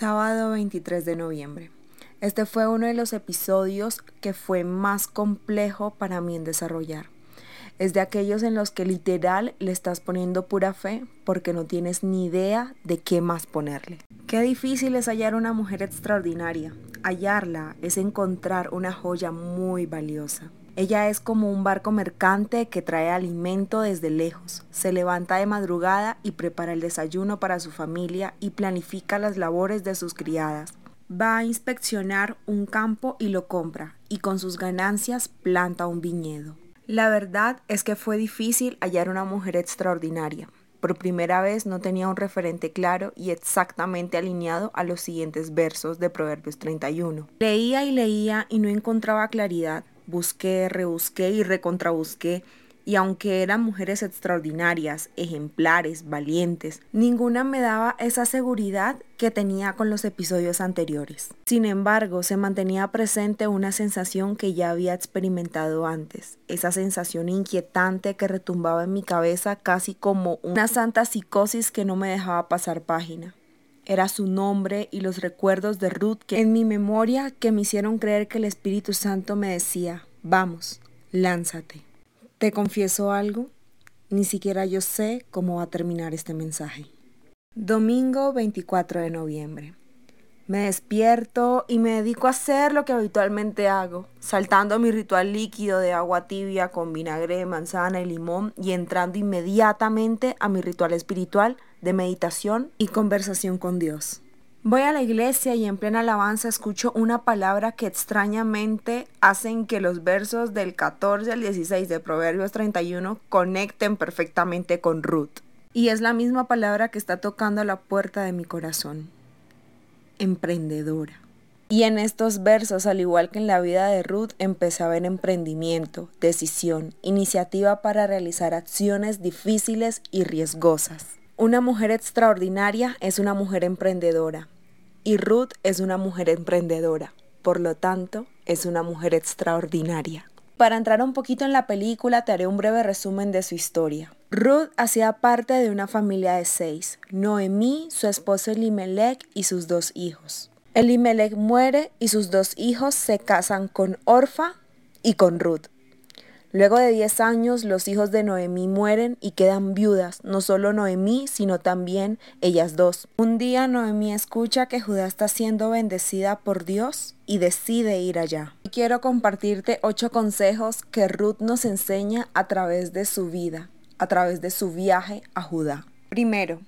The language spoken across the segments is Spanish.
Sábado 23 de noviembre. Este fue uno de los episodios que fue más complejo para mí en desarrollar. Es de aquellos en los que literal le estás poniendo pura fe porque no tienes ni idea de qué más ponerle. Qué difícil es hallar una mujer extraordinaria. Hallarla es encontrar una joya muy valiosa. Ella es como un barco mercante que trae alimento desde lejos. Se levanta de madrugada y prepara el desayuno para su familia y planifica las labores de sus criadas. Va a inspeccionar un campo y lo compra, y con sus ganancias planta un viñedo. La verdad es que fue difícil hallar una mujer extraordinaria. Por primera vez no tenía un referente claro y exactamente alineado a los siguientes versos de Proverbios 31. Leía y leía y no encontraba claridad. Busqué, rebusqué y recontrabusqué, y aunque eran mujeres extraordinarias, ejemplares, valientes, ninguna me daba esa seguridad que tenía con los episodios anteriores. Sin embargo, se mantenía presente una sensación que ya había experimentado antes, esa sensación inquietante que retumbaba en mi cabeza casi como una santa psicosis que no me dejaba pasar página. Era su nombre y los recuerdos de Ruth que en mi memoria que me hicieron creer que el Espíritu Santo me decía, vamos, lánzate. ¿Te confieso algo? Ni siquiera yo sé cómo va a terminar este mensaje. Domingo 24 de noviembre. Me despierto y me dedico a hacer lo que habitualmente hago, saltando mi ritual líquido de agua tibia con vinagre manzana y limón y entrando inmediatamente a mi ritual espiritual de meditación y conversación con Dios. Voy a la iglesia y en plena alabanza escucho una palabra que extrañamente hacen que los versos del 14 al 16 de Proverbios 31 conecten perfectamente con Ruth. Y es la misma palabra que está tocando la puerta de mi corazón. Emprendedora. Y en estos versos, al igual que en la vida de Ruth, empecé a ver emprendimiento, decisión, iniciativa para realizar acciones difíciles y riesgosas. Una mujer extraordinaria es una mujer emprendedora y Ruth es una mujer emprendedora. Por lo tanto, es una mujer extraordinaria. Para entrar un poquito en la película, te haré un breve resumen de su historia. Ruth hacía parte de una familia de seis, Noemí, su esposo Elimelech y sus dos hijos. Elimelech muere y sus dos hijos se casan con Orfa y con Ruth. Luego de 10 años, los hijos de Noemí mueren y quedan viudas, no solo Noemí, sino también ellas dos. Un día Noemí escucha que Judá está siendo bendecida por Dios y decide ir allá. Quiero compartirte ocho consejos que Ruth nos enseña a través de su vida, a través de su viaje a Judá. Primero,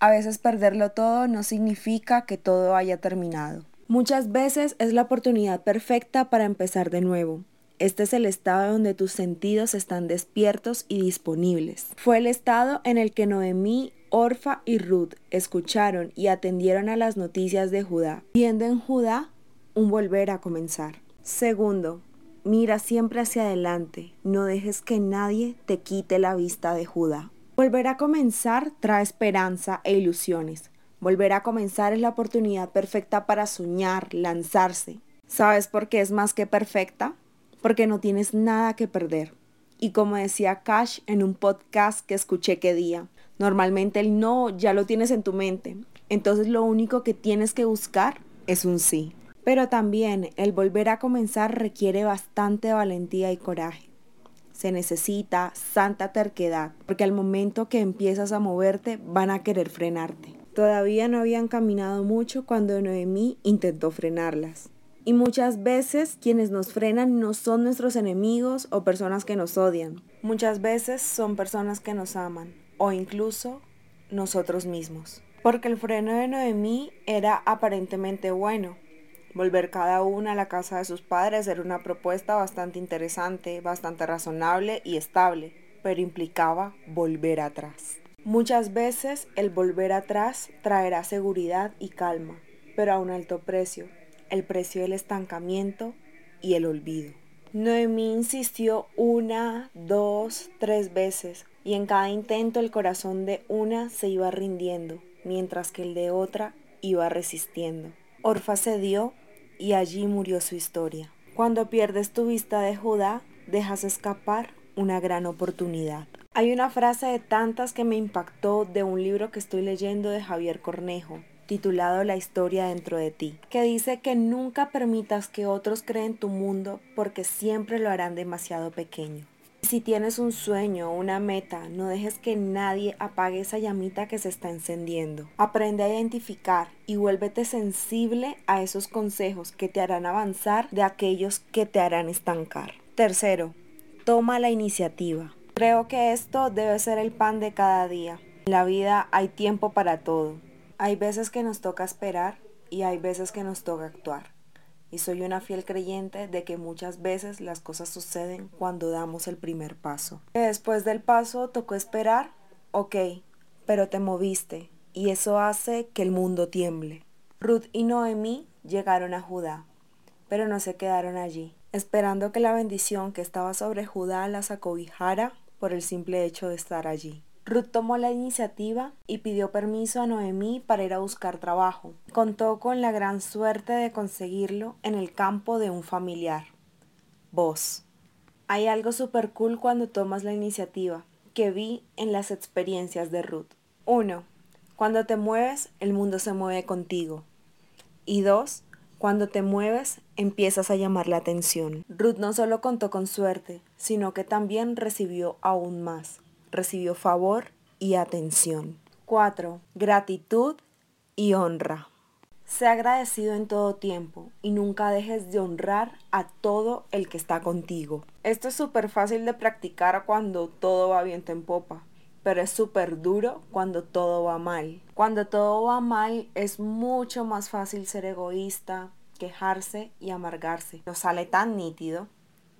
a veces perderlo todo no significa que todo haya terminado. Muchas veces es la oportunidad perfecta para empezar de nuevo. Este es el estado donde tus sentidos están despiertos y disponibles. Fue el estado en el que Noemí, Orfa y Ruth escucharon y atendieron a las noticias de Judá, viendo en Judá un volver a comenzar. Segundo, mira siempre hacia adelante, no dejes que nadie te quite la vista de Judá. Volver a comenzar trae esperanza e ilusiones. Volver a comenzar es la oportunidad perfecta para soñar, lanzarse. ¿Sabes por qué es más que perfecta? Porque no tienes nada que perder. Y como decía Cash en un podcast que escuché que día, normalmente el no ya lo tienes en tu mente, entonces lo único que tienes que buscar es un sí. Pero también el volver a comenzar requiere bastante valentía y coraje. Se necesita santa terquedad, porque al momento que empiezas a moverte van a querer frenarte. Todavía no habían caminado mucho cuando Noemí intentó frenarlas. Y muchas veces quienes nos frenan no son nuestros enemigos o personas que nos odian. Muchas veces son personas que nos aman o incluso nosotros mismos. Porque el freno de Noemí era aparentemente bueno. Volver cada una a la casa de sus padres era una propuesta bastante interesante, bastante razonable y estable, pero implicaba volver atrás. Muchas veces el volver atrás traerá seguridad y calma, pero a un alto precio, el precio del estancamiento y el olvido. Noemí insistió una, dos, tres veces y en cada intento el corazón de una se iba rindiendo, mientras que el de otra iba resistiendo. Orfa cedió y allí murió su historia. Cuando pierdes tu vista de Judá, dejas escapar una gran oportunidad. Hay una frase de tantas que me impactó de un libro que estoy leyendo de Javier Cornejo, titulado La historia dentro de ti, que dice que nunca permitas que otros creen tu mundo porque siempre lo harán demasiado pequeño. Si tienes un sueño una meta, no dejes que nadie apague esa llamita que se está encendiendo. Aprende a identificar y vuélvete sensible a esos consejos que te harán avanzar de aquellos que te harán estancar. Tercero, toma la iniciativa. Creo que esto debe ser el pan de cada día. En la vida hay tiempo para todo. Hay veces que nos toca esperar y hay veces que nos toca actuar. Y soy una fiel creyente de que muchas veces las cosas suceden cuando damos el primer paso. Después del paso tocó esperar, ok, pero te moviste y eso hace que el mundo tiemble. Ruth y Noemí llegaron a Judá, pero no se quedaron allí, esperando que la bendición que estaba sobre Judá las acobijara por el simple hecho de estar allí. Ruth tomó la iniciativa y pidió permiso a Noemí para ir a buscar trabajo. Contó con la gran suerte de conseguirlo en el campo de un familiar. Vos. Hay algo super cool cuando tomas la iniciativa, que vi en las experiencias de Ruth. 1. Cuando te mueves, el mundo se mueve contigo. Y 2. Cuando te mueves, empiezas a llamar la atención. Ruth no solo contó con suerte, sino que también recibió aún más recibió favor y atención. 4. Gratitud y honra. Sé agradecido en todo tiempo y nunca dejes de honrar a todo el que está contigo. Esto es súper fácil de practicar cuando todo va bien en popa, pero es súper duro cuando todo va mal. Cuando todo va mal es mucho más fácil ser egoísta, quejarse y amargarse. Nos sale tan nítido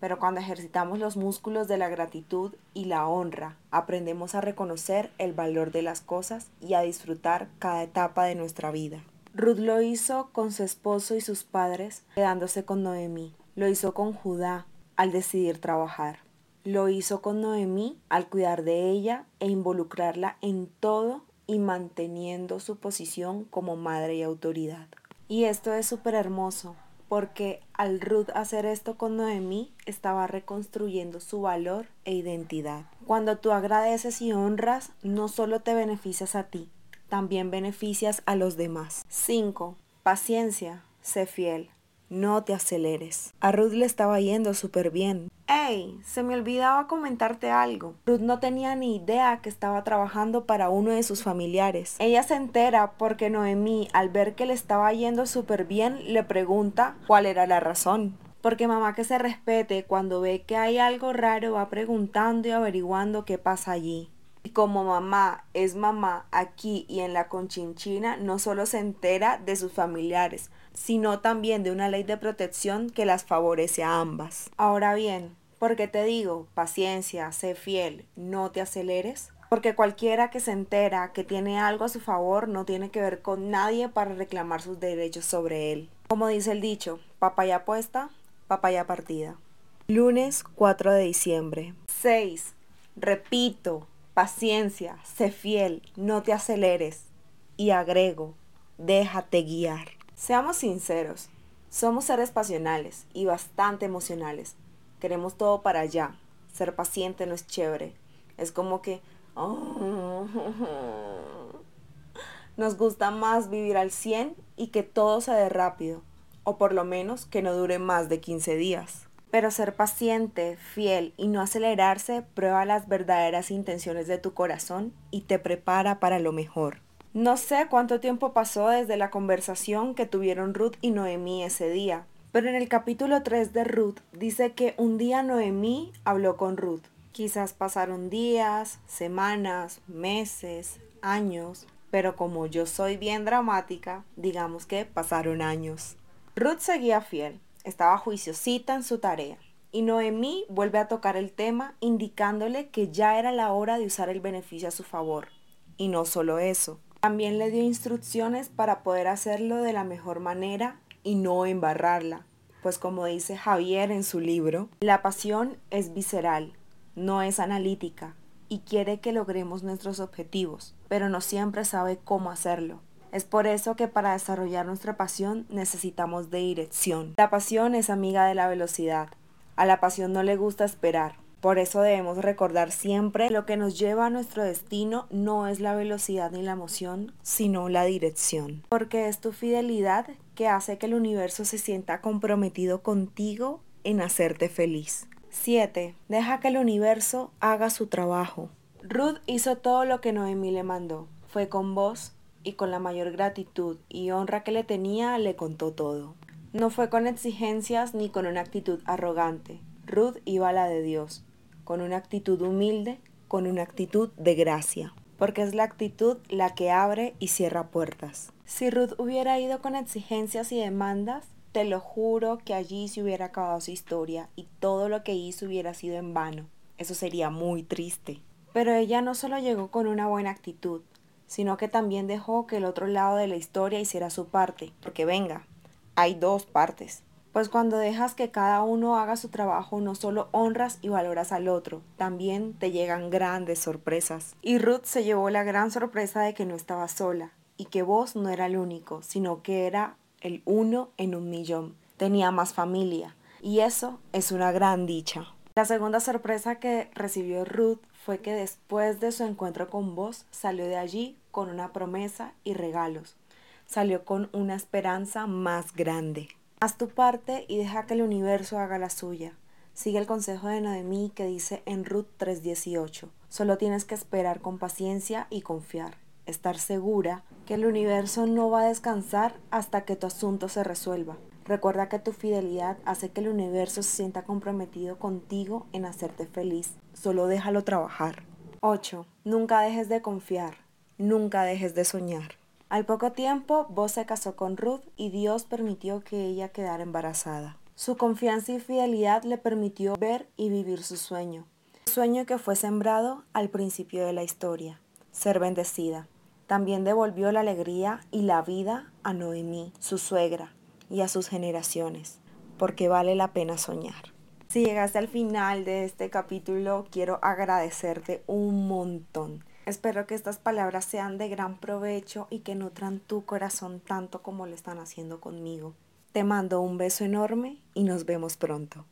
pero cuando ejercitamos los músculos de la gratitud y la honra, aprendemos a reconocer el valor de las cosas y a disfrutar cada etapa de nuestra vida. Ruth lo hizo con su esposo y sus padres, quedándose con Noemí. Lo hizo con Judá al decidir trabajar. Lo hizo con Noemí al cuidar de ella e involucrarla en todo y manteniendo su posición como madre y autoridad. Y esto es súper hermoso, porque al Ruth hacer esto con Noemí estaba reconstruyendo su valor e identidad. Cuando tú agradeces y honras, no solo te beneficias a ti, también beneficias a los demás. 5. Paciencia, sé fiel. No te aceleres. A Ruth le estaba yendo súper bien. ¡Ey! Se me olvidaba comentarte algo. Ruth no tenía ni idea que estaba trabajando para uno de sus familiares. Ella se entera porque Noemí, al ver que le estaba yendo súper bien, le pregunta cuál era la razón. Porque mamá que se respete, cuando ve que hay algo raro, va preguntando y averiguando qué pasa allí. Y como mamá es mamá aquí y en la conchinchina, no solo se entera de sus familiares, sino también de una ley de protección que las favorece a ambas. Ahora bien, ¿por qué te digo, paciencia, sé fiel, no te aceleres? Porque cualquiera que se entera que tiene algo a su favor no tiene que ver con nadie para reclamar sus derechos sobre él. Como dice el dicho, papaya puesta, papaya partida. Lunes 4 de diciembre. 6. Repito, paciencia, sé fiel, no te aceleres. Y agrego, déjate guiar. Seamos sinceros, somos seres pasionales y bastante emocionales. Queremos todo para allá. Ser paciente no es chévere. Es como que... nos gusta más vivir al 100 y que todo se dé rápido, o por lo menos que no dure más de 15 días. Pero ser paciente, fiel y no acelerarse prueba las verdaderas intenciones de tu corazón y te prepara para lo mejor. No sé cuánto tiempo pasó desde la conversación que tuvieron Ruth y Noemí ese día, pero en el capítulo 3 de Ruth dice que un día Noemí habló con Ruth. Quizás pasaron días, semanas, meses, años, pero como yo soy bien dramática, digamos que pasaron años. Ruth seguía fiel, estaba juiciosita en su tarea. Y Noemí vuelve a tocar el tema indicándole que ya era la hora de usar el beneficio a su favor. Y no solo eso, también le dio instrucciones para poder hacerlo de la mejor manera y no embarrarla, pues como dice Javier en su libro, la pasión es visceral, no es analítica y quiere que logremos nuestros objetivos, pero no siempre sabe cómo hacerlo. Es por eso que para desarrollar nuestra pasión necesitamos de dirección. La pasión es amiga de la velocidad. A la pasión no le gusta esperar. Por eso debemos recordar siempre lo que nos lleva a nuestro destino no es la velocidad ni la emoción, sino la dirección. Porque es tu fidelidad que hace que el universo se sienta comprometido contigo en hacerte feliz. 7. Deja que el universo haga su trabajo. Ruth hizo todo lo que Noemí le mandó. Fue con vos y con la mayor gratitud y honra que le tenía le contó todo. No fue con exigencias ni con una actitud arrogante. Ruth iba a la de Dios con una actitud humilde, con una actitud de gracia, porque es la actitud la que abre y cierra puertas. Si Ruth hubiera ido con exigencias y demandas, te lo juro que allí se hubiera acabado su historia y todo lo que hizo hubiera sido en vano. Eso sería muy triste. Pero ella no solo llegó con una buena actitud, sino que también dejó que el otro lado de la historia hiciera su parte, porque venga, hay dos partes. Pues cuando dejas que cada uno haga su trabajo, no solo honras y valoras al otro, también te llegan grandes sorpresas. Y Ruth se llevó la gran sorpresa de que no estaba sola y que vos no era el único, sino que era el uno en un millón. Tenía más familia y eso es una gran dicha. La segunda sorpresa que recibió Ruth fue que después de su encuentro con vos salió de allí con una promesa y regalos. Salió con una esperanza más grande. Haz tu parte y deja que el universo haga la suya. Sigue el consejo de Noemí que dice en Ruth 3:18. Solo tienes que esperar con paciencia y confiar. Estar segura que el universo no va a descansar hasta que tu asunto se resuelva. Recuerda que tu fidelidad hace que el universo se sienta comprometido contigo en hacerte feliz. Solo déjalo trabajar. 8. Nunca dejes de confiar. Nunca dejes de soñar. Al poco tiempo, Boz se casó con Ruth y Dios permitió que ella quedara embarazada. Su confianza y fidelidad le permitió ver y vivir su sueño, sueño que fue sembrado al principio de la historia, ser bendecida. También devolvió la alegría y la vida a Noemí, su suegra, y a sus generaciones, porque vale la pena soñar. Si llegaste al final de este capítulo, quiero agradecerte un montón. Espero que estas palabras sean de gran provecho y que nutran tu corazón tanto como lo están haciendo conmigo. Te mando un beso enorme y nos vemos pronto.